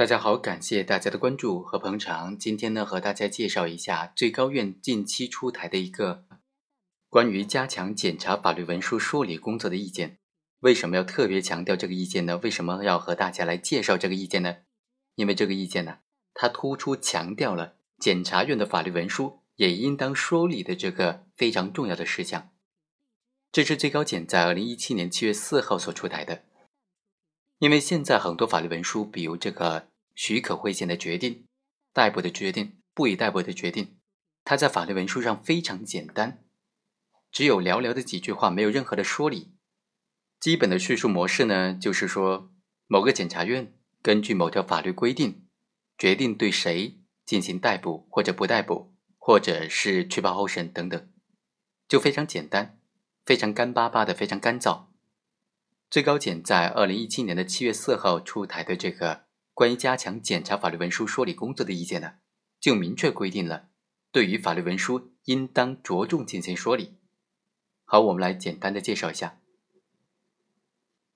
大家好，感谢大家的关注和捧场。今天呢，和大家介绍一下最高院近期出台的一个关于加强检查法律文书梳理工作的意见。为什么要特别强调这个意见呢？为什么要和大家来介绍这个意见呢？因为这个意见呢，它突出强调了检察院的法律文书也应当梳理的这个非常重要的事项。这是最高检在二零一七年七月四号所出台的。因为现在很多法律文书，比如这个许可会见的决定、逮捕的决定、不予逮捕的决定，它在法律文书上非常简单，只有寥寥的几句话，没有任何的说理。基本的叙述模式呢，就是说某个检察院根据某条法律规定，决定对谁进行逮捕或者不逮捕，或者是取保候审等等，就非常简单，非常干巴巴的，非常干燥。最高检在二零一七年的七月四号出台的这个关于加强检察法律文书梳理工作的意见呢，就明确规定了，对于法律文书应当着重进行说理。好，我们来简单的介绍一下，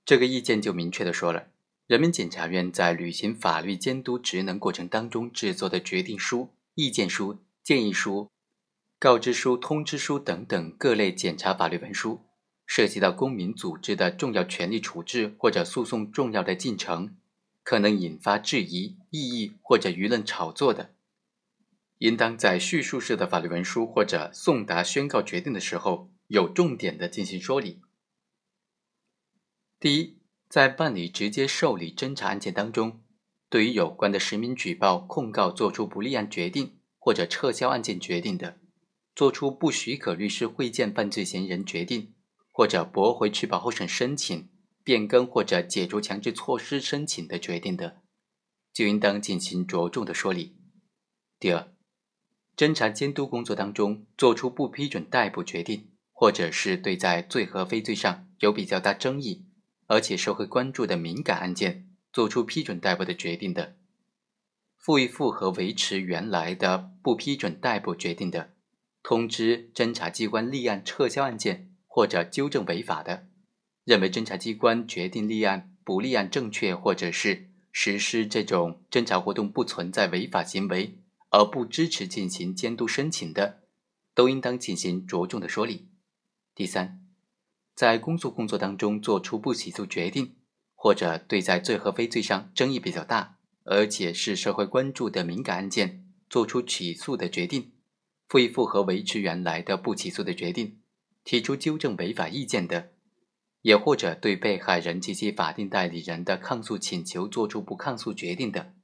这个意见就明确的说了，人民检察院在履行法律监督职能过程当中制作的决定书、意见书、建议书、告知书、通知书等等各类检察法律文书。涉及到公民组织的重要权利处置或者诉讼重要的进程，可能引发质疑、异议或者舆论炒作的，应当在叙述式的法律文书或者送达宣告决定的时候，有重点的进行说理。第一，在办理直接受理侦查案件当中，对于有关的实名举报、控告作出不立案决定或者撤销案件决定的，作出不许可律师会见犯罪嫌疑人决定。或者驳回取保候审申请、变更或者解除强制措施申请的决定的，就应当进行着重的说理。第二，侦查监督工作当中作出不批准逮捕决定，或者是对在罪和非罪上有比较大争议，而且社会关注的敏感案件作出批准逮捕的决定的，复议复核维持原来的不批准逮捕决定的，通知侦查机关立案撤销案件。或者纠正违法的，认为侦查机关决定立案不立案正确，或者是实施这种侦查活动不存在违法行为而不支持进行监督申请的，都应当进行着重的说理。第三，在公诉工作当中作出不起诉决定，或者对在罪和非罪上争议比较大，而且是社会关注的敏感案件作出起诉的决定，复议复核维持原来的不起诉的决定。提出纠正违法意见的，也或者对被害人及其法定代理人的抗诉请求作出不抗诉决定的，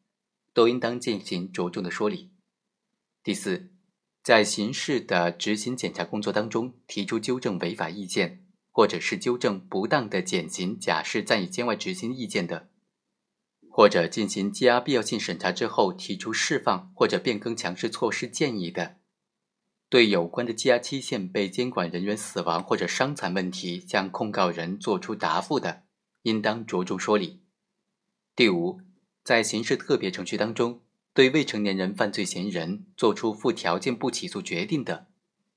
都应当进行着重的说理。第四，在刑事的执行检查工作当中提出纠正违法意见，或者是纠正不当的减刑假释暂以监外执行意见的，或者进行羁押必要性审查之后提出释放或者变更强制措施建议的。对有关的羁押期限被监管人员死亡或者伤残问题向控告人作出答复的，应当着重说理。第五，在刑事特别程序当中，对未成年人犯罪嫌疑人作出附条件不起诉决定的，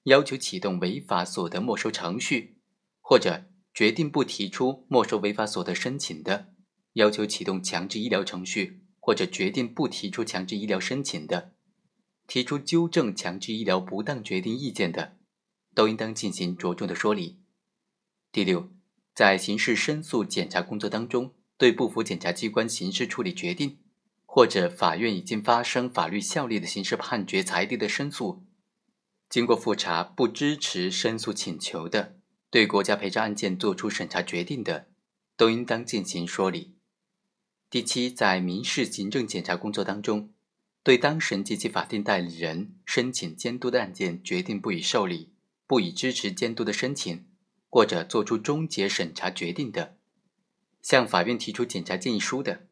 要求启动违法所得没收程序，或者决定不提出没收违法所得申请的，要求启动强制医疗程序，或者决定不提出强制医疗申请的。提出纠正强制医疗不当决定意见的，都应当进行着重的说理。第六，在刑事申诉检查工作当中，对不服检察机关刑事处理决定，或者法院已经发生法律效力的刑事判决裁定的申诉，经过复查不支持申诉请求的，对国家赔偿案件作出审查决定的，都应当进行说理。第七，在民事行政检查工作当中。对当事人及其法定代理人申请监督的案件，决定不予受理、不予支持监督的申请，或者作出终结审查决定的，向法院提出检察建议书的，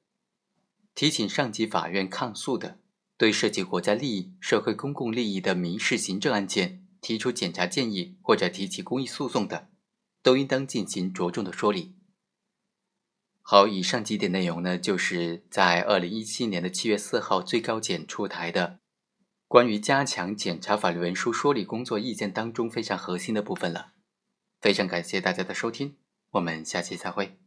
提请上级法院抗诉的，对涉及国家利益、社会公共利益的民事行政案件提出检察建议或者提起公益诉讼的，都应当进行着重的说理。好，以上几点内容呢，就是在二零一七年的七月四号最高检出台的关于加强检察法律文书说理工作意见当中非常核心的部分了。非常感谢大家的收听，我们下期再会。